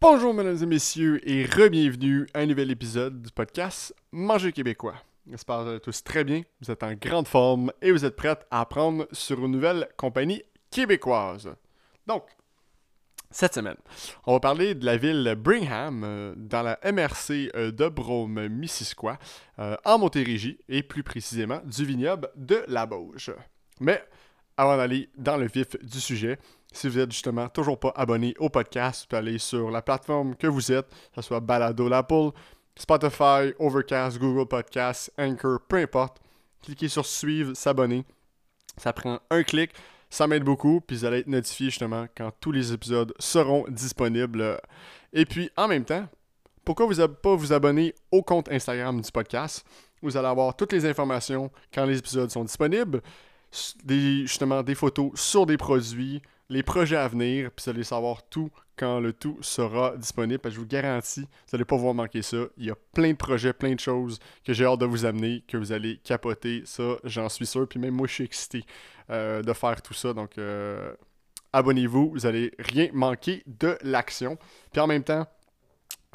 Bonjour mesdames et messieurs et re-bienvenue à un nouvel épisode du podcast Manger québécois. J'espère que vous allez tous très bien, vous êtes en grande forme et vous êtes prêts à apprendre sur une nouvelle compagnie québécoise. Donc, cette semaine, on va parler de la ville Brigham euh, dans la MRC euh, de Brome-Missisquoi euh, en Montérégie et plus précisément du vignoble de la Bauge. Mais avant d'aller dans le vif du sujet, si vous êtes justement toujours pas abonné au podcast, vous pouvez aller sur la plateforme que vous êtes, que ce soit Balado l'Apple, Spotify, Overcast, Google Podcasts, Anchor, peu importe. Cliquez sur suivre, s'abonner. Ça prend un clic. Ça m'aide beaucoup, puis vous allez être notifié justement quand tous les épisodes seront disponibles. Et puis, en même temps, pourquoi vous ne pas vous abonner au compte Instagram du podcast? Vous allez avoir toutes les informations quand les épisodes sont disponibles, justement des photos sur des produits, les projets à venir, puis vous allez savoir tout quand le tout sera disponible. Je vous garantis, vous n'allez pas voir manquer ça. Il y a plein de projets, plein de choses que j'ai hâte de vous amener, que vous allez capoter. Ça, j'en suis sûr. Puis même moi, je suis excité euh, de faire tout ça. Donc, euh, abonnez-vous. Vous n'allez rien manquer de l'action. Puis en même temps,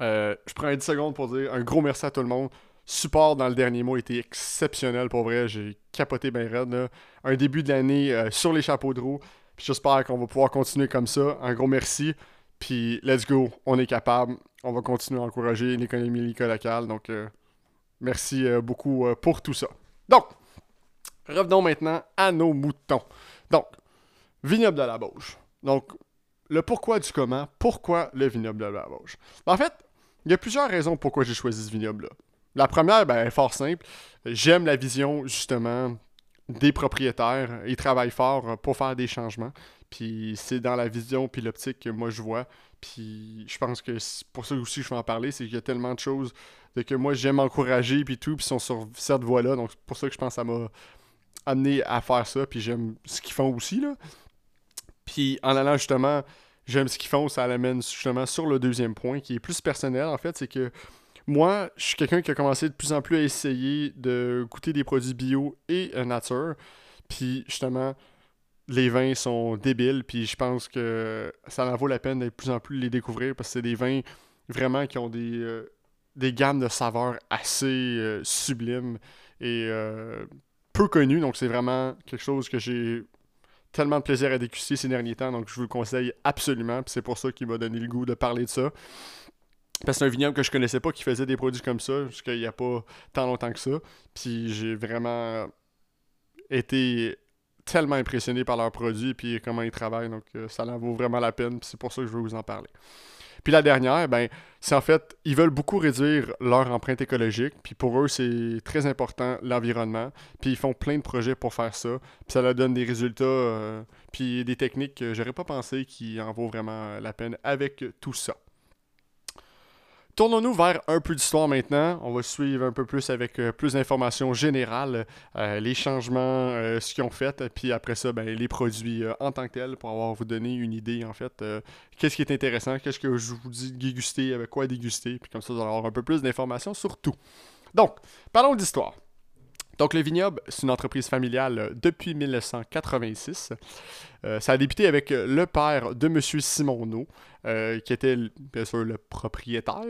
euh, je prends 10 secondes pour dire un gros merci à tout le monde. Support dans le dernier mois était exceptionnel pour vrai. J'ai capoté bien raide. Un début de l'année sur les chapeaux de roue. J'espère qu'on va pouvoir continuer comme ça. Un gros merci. Puis let's go, on est capable. On va continuer à encourager l'économie locale. Donc euh, merci euh, beaucoup euh, pour tout ça. Donc, revenons maintenant à nos moutons. Donc, vignoble de la Bauge. Donc, le pourquoi du comment, pourquoi le vignoble de la Bauge? En fait, il y a plusieurs raisons pourquoi j'ai choisi ce vignoble-là. La première, ben, est fort simple. J'aime la vision, justement, des propriétaires. Ils travaillent fort pour faire des changements. Puis c'est dans la vision puis l'optique que moi je vois. Puis je pense que pour ça aussi je vais en parler, c'est qu'il y a tellement de choses que moi j'aime encourager puis tout, puis sont sur cette voie-là. Donc c'est pour ça que je pense que ça m'a amené à faire ça. Puis j'aime ce qu'ils font aussi là. Puis en allant justement, j'aime ce qu'ils font, ça l'amène justement sur le deuxième point qui est plus personnel en fait, c'est que moi, je suis quelqu'un qui a commencé de plus en plus à essayer de goûter des produits bio et euh, nature. Puis justement, les vins sont débiles. Puis je pense que ça en vaut la peine de plus en plus les découvrir parce que c'est des vins vraiment qui ont des, euh, des gammes de saveurs assez euh, sublimes et peu connues. Donc c'est vraiment quelque chose que j'ai tellement de plaisir à déguster ces derniers temps. Donc je vous le conseille absolument. Puis c'est pour ça qu'il m'a donné le goût de parler de ça. Parce que c'est un vignoble que je connaissais pas qui faisait des produits comme ça, jusqu'il n'y a pas tant longtemps que ça. Puis j'ai vraiment été tellement impressionné par leurs produits et comment ils travaillent. Donc euh, ça en vaut vraiment la peine. c'est pour ça que je veux vous en parler. Puis la dernière, ben, c'est en fait, ils veulent beaucoup réduire leur empreinte écologique. Puis pour eux, c'est très important l'environnement. Puis ils font plein de projets pour faire ça. Puis ça leur donne des résultats, euh, puis des techniques que j'aurais pas pensé qui en vaut vraiment la peine avec tout ça. Tournons-nous vers un peu d'histoire maintenant. On va suivre un peu plus avec euh, plus d'informations générales, euh, les changements, euh, ce qu'ils ont fait, puis après ça, ben, les produits en tant que tels pour avoir vous donner une idée en fait. qu'est-ce qui est intéressant, qu'est-ce que je vous dis déguster, avec quoi déguster, puis comme ça, vous allez avoir un peu plus d'informations sur tout. Donc, parlons d'histoire. Donc, le vignoble, c'est une entreprise familiale euh, depuis 1986. Euh, ça a débuté avec euh, le père de M. Simonneau, qui était bien sûr le propriétaire.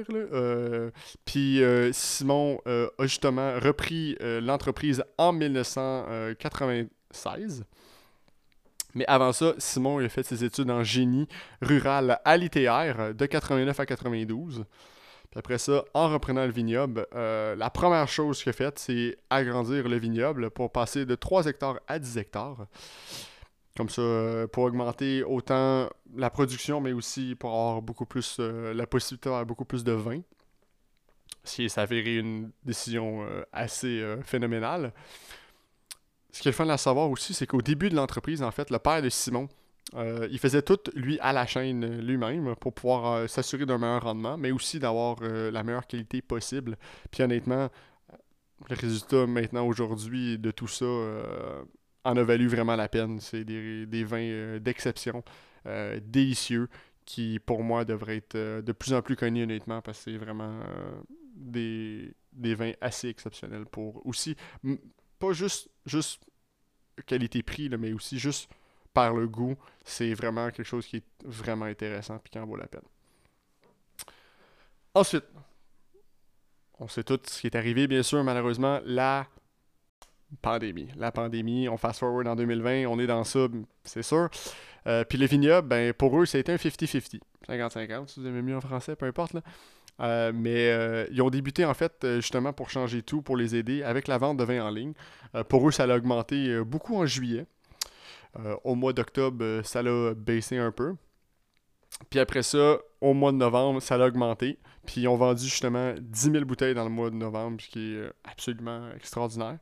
Puis Simon a justement repris l'entreprise en 1996. Mais avant ça, Simon a fait ses études en génie rural à l'ITR de 89 à 92 après ça, en reprenant le vignoble, euh, la première chose qu'il a faite, c'est agrandir le vignoble pour passer de 3 hectares à 10 hectares. Comme ça, euh, pour augmenter autant la production, mais aussi pour avoir beaucoup plus euh, la possibilité d'avoir beaucoup plus de vin. Ce qui s'avérait une décision assez phénoménale. Ce qui est le fun à savoir aussi, c'est qu'au début de l'entreprise, en fait, le père de Simon, euh, il faisait tout, lui, à la chaîne lui-même pour pouvoir euh, s'assurer d'un meilleur rendement, mais aussi d'avoir euh, la meilleure qualité possible. Puis honnêtement, le résultat maintenant, aujourd'hui, de tout ça, en a valu vraiment la peine. C'est des, des, vins d'exception, délicieux, qui pour moi devraient être de plus en plus connus, honnêtement, parce que c'est vraiment des, des vins assez exceptionnels pour aussi, pas juste, juste qualité-prix, mais aussi juste par le goût, c'est vraiment quelque chose qui est vraiment intéressant et qui en vaut la peine. Ensuite, on sait tout ce qui est arrivé, bien sûr, malheureusement, la pandémie. La pandémie, on fast forward en 2020, on est dans ça, c'est sûr. Euh, puis les vignobles, ben, pour eux, c'était un 50-50. 50-50, si vous aimez mieux en français, peu importe. Là. Euh, mais euh, ils ont débuté en fait justement pour changer tout, pour les aider avec la vente de vin en ligne. pour eux, ça a augmenté beaucoup en juillet. Au mois d'octobre, ça l'a baissé un peu. Puis après ça, au mois de novembre, ça a augmenté. Puis ils ont vendu justement 10 000 bouteilles dans le mois de novembre, ce qui est absolument extraordinaire.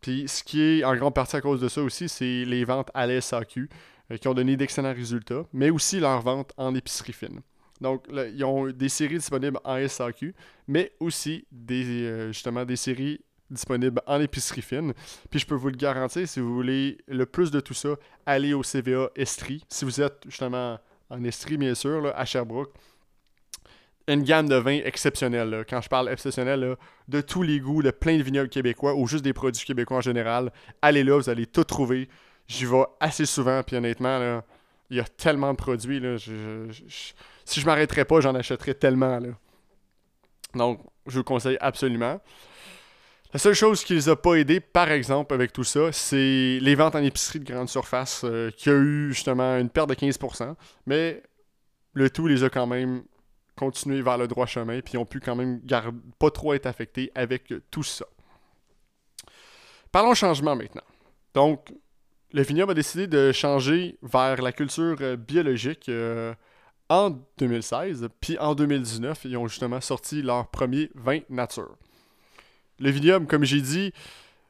Puis ce qui est en grande partie à cause de ça aussi, c'est les ventes à la SAQ euh, qui ont donné d'excellents résultats, mais aussi leurs ventes en épicerie fine. Donc, ils ont des séries disponibles en SAQ, mais aussi des, euh, justement des séries disponibles en épicerie fine. Puis je peux vous le garantir, si vous voulez le plus de tout ça, allez au CVA Estrie. Si vous êtes justement en Estrie, bien sûr, à Sherbrooke, une gamme de vins exceptionnelle. Quand je parle exceptionnel, de tous les goûts, de plein de vignobles québécois ou juste des produits québécois en général. Allez là, vous allez tout trouver. J'y vais assez souvent, puis honnêtement, il y a tellement de produits. Là, si je m'arrêterais pas, j'en achèterais tellement. Donc, je vous conseille absolument. La seule chose qui les a pas aidés, par exemple, avec tout ça, c'est les ventes en épicerie de grande surface, euh, qui a eu justement une perte de 15%. Mais le tout les a quand même continuer vers le droit chemin, puis ils ont pu quand même pas trop être affectés avec tout ça. Parlons changement maintenant. Donc, le vignoble a décidé de changer vers la culture euh, biologique euh, en 2016, puis en 2019, ils ont justement sorti leur premier vin nature. Le vignoble, comme j'ai dit,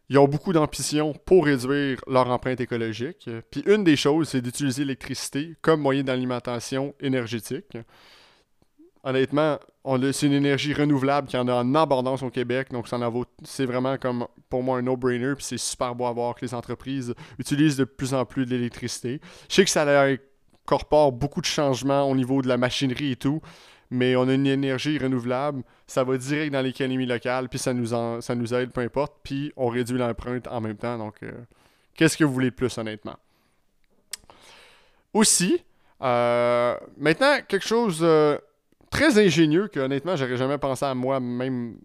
ils ont beaucoup d'ambition pour réduire leur empreinte écologique. Puis une des choses, c'est d'utiliser l'électricité comme moyen d'alimentation énergétique honnêtement, c'est une énergie renouvelable qui en a en abondance au Québec, donc c'est vraiment comme pour moi un no-brainer, puis c'est super beau à voir que les entreprises utilisent de plus en plus de l'électricité. Je sais que ça incorpore beaucoup de changements au niveau de la machinerie et tout, mais on a une énergie renouvelable, ça va direct dans l'économie locale, puis ça nous, ça nous aide, peu importe, puis on réduit l'empreinte en même temps, donc euh, qu'est-ce que vous voulez de plus, honnêtement? Aussi, euh, maintenant, quelque chose... Euh, très ingénieux que honnêtement j'aurais jamais pensé à moi même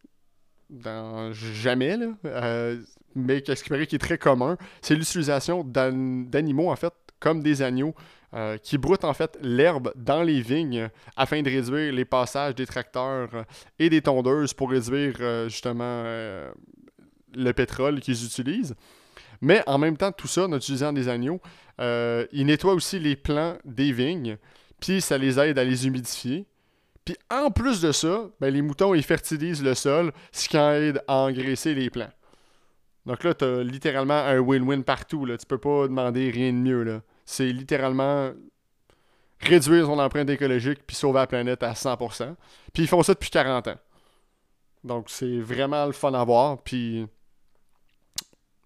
dans jamais là, euh, mais qui est très commun, c'est l'utilisation d'animaux en fait comme des agneaux euh, qui broutent en fait l'herbe dans les vignes afin de réduire les passages des tracteurs et des tondeuses pour réduire euh, justement le pétrole qu'ils utilisent. Mais en même temps, tout ça, en utilisant des agneaux, ils nettoient aussi les plants des vignes, puis ça les aide à les humidifier. Puis en plus de ça, ben, les moutons, ils fertilisent le sol, ce qui aide à engraisser les plants. Donc là, tu as littéralement un win-win partout. Là. Tu peux pas demander rien de mieux. C'est littéralement réduire son empreinte écologique puis sauver la planète à 100%. Puis ils font ça depuis 40 ans. Donc c'est vraiment le fun à voir. Puis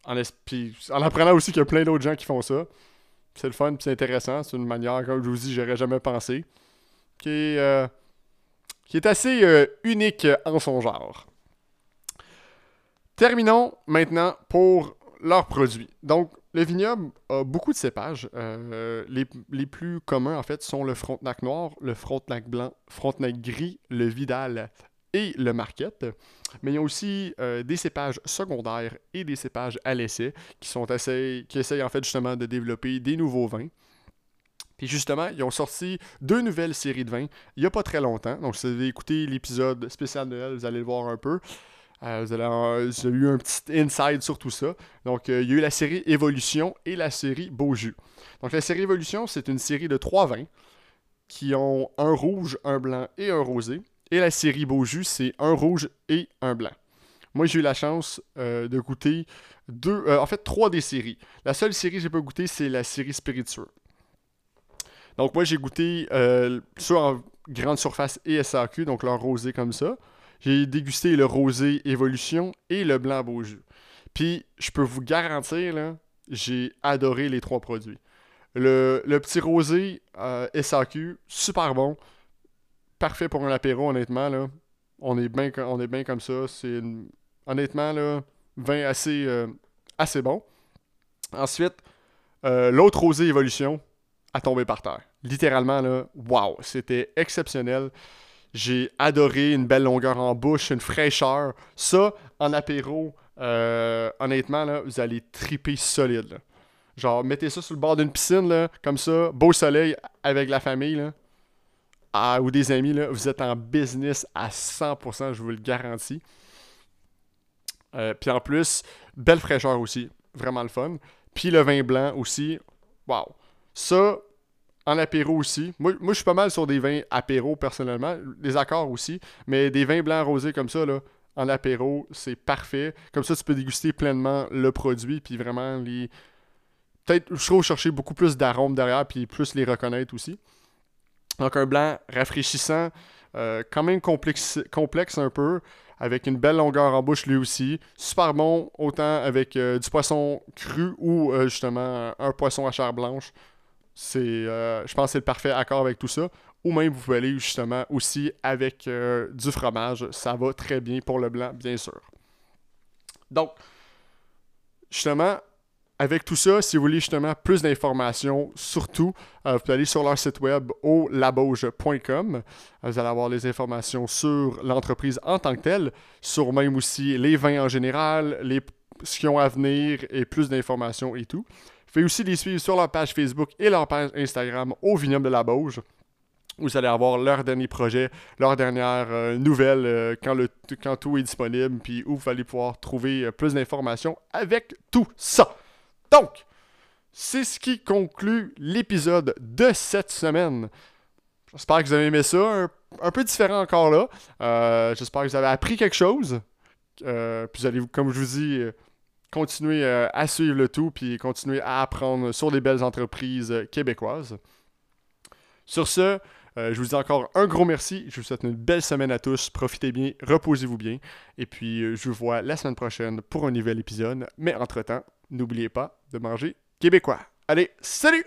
en, en apprenant aussi qu'il y a plein d'autres gens qui font ça. C'est le fun, puis c'est intéressant. C'est une manière, comme je vous dis, j'aurais jamais pensé. Qui est, euh, assez euh, unique en son genre. Terminons maintenant pour leurs produits. Donc, le vignoble a beaucoup de cépages. Euh, les, plus communs, en fait, sont le Frontenac noir, le Frontenac blanc, Frontenac gris, le Vidal et le Marquette. Mais il y a aussi euh, des cépages secondaires et des cépages à l'essai qui, sont assez, qui essayent en fait justement de développer des nouveaux vins. Et justement, ils ont sorti deux nouvelles séries de vins il n'y a pas très longtemps. Donc, si vous avez écouté l'épisode spécial de Noël, vous allez le voir un peu. Euh, vous, avez, eu un petit inside sur tout ça. Donc, euh, il y a eu la série Évolution et la série Beau Jus. Donc, la série Évolution, c'est une série de trois vins qui ont un rouge, un blanc et un rosé. Et la série Beau Jus, c'est un rouge et un blanc. Moi, j'ai eu la chance euh, de goûter deux, en fait, trois des séries. La seule série que j'ai pas goûté, c'est la série spiritueux. Donc moi j'ai goûté soit en grande surface et SAQ, donc leur rosé comme ça. J'ai dégusté le rosé Évolution et le blanc beau jus. Puis je peux vous garantir, là, j'ai adoré les trois produits. Le, petit rosé euh, SAQ, super bon. Parfait pour un apéro, honnêtement. Là. On est bien comme ça. C'est honnêtement là, vin assez, euh, assez bon. Ensuite, euh, l'autre rosé Évolution, à tomber par terre. Littéralement, là, wow, c'était exceptionnel. J'ai adoré une belle longueur en bouche, une fraîcheur. Ça, en apéro, euh, honnêtement, là, vous allez triper solide. Genre, mettez ça sur le bord d'une piscine, comme ça, beau soleil avec la famille, là, ah, ou des amis, là, vous êtes en business à 100%, je vous le garantis. Euh, puis en plus, belle fraîcheur aussi, vraiment le fun. Puis le vin blanc aussi, waouh. Ça, en apéro aussi. Moi, moi je suis pas mal sur des vins apéro personnellement, des accords aussi, mais des vins blancs rosés comme ça, là, en apéro, c'est parfait. Comme ça, tu peux déguster pleinement le produit, puis vraiment les. Peut-être, je trouve, chercher beaucoup plus d'arômes derrière, puis plus les reconnaître aussi. Donc, un blanc rafraîchissant, euh, quand même complexe, complexe un peu, avec une belle longueur en bouche lui aussi. Super bon, autant avec euh, du poisson cru ou euh, justement un poisson à chair blanche. C'est, je pense que c'est le parfait accord avec tout ça. Ou même, vous pouvez aller justement aussi avec du fromage. Ça va très bien pour le blanc, bien sûr. Donc, justement, avec tout ça, si vous voulez justement plus d'informations, surtout, euh, vous pouvez aller sur leur site web au labauge.com. Euh, vous allez avoir les informations sur l'entreprise en tant que telle, sur même aussi les vins en général, les, ce qu'ils ont à venir et plus d'informations et tout. Vous pouvez aussi les suivre sur leur page Facebook et leur page Instagram au Vignoble de la Bauge. Vous allez avoir leur dernier projet, leur dernière euh, nouvelle quand, le, quand tout est disponible, puis où vous allez pouvoir trouver plus d'informations avec tout ça. Donc, c'est ce qui conclut l'épisode de cette semaine. J'espère que vous avez aimé ça. Un, peu différent encore là. Euh, j'espère que vous avez appris quelque chose. Euh, puis vous allez, comme je vous dis, euh, continuer à suivre le tout. Puis continuer à apprendre sur des belles entreprises québécoises. Sur ce, je vous dis encore un gros merci. Je vous souhaite une belle semaine à tous. Profitez bien, reposez-vous bien. Et puis, je vous vois la semaine prochaine pour un nouvel épisode. Mais entre-temps, n'oubliez pas de manger québécois. Allez, salut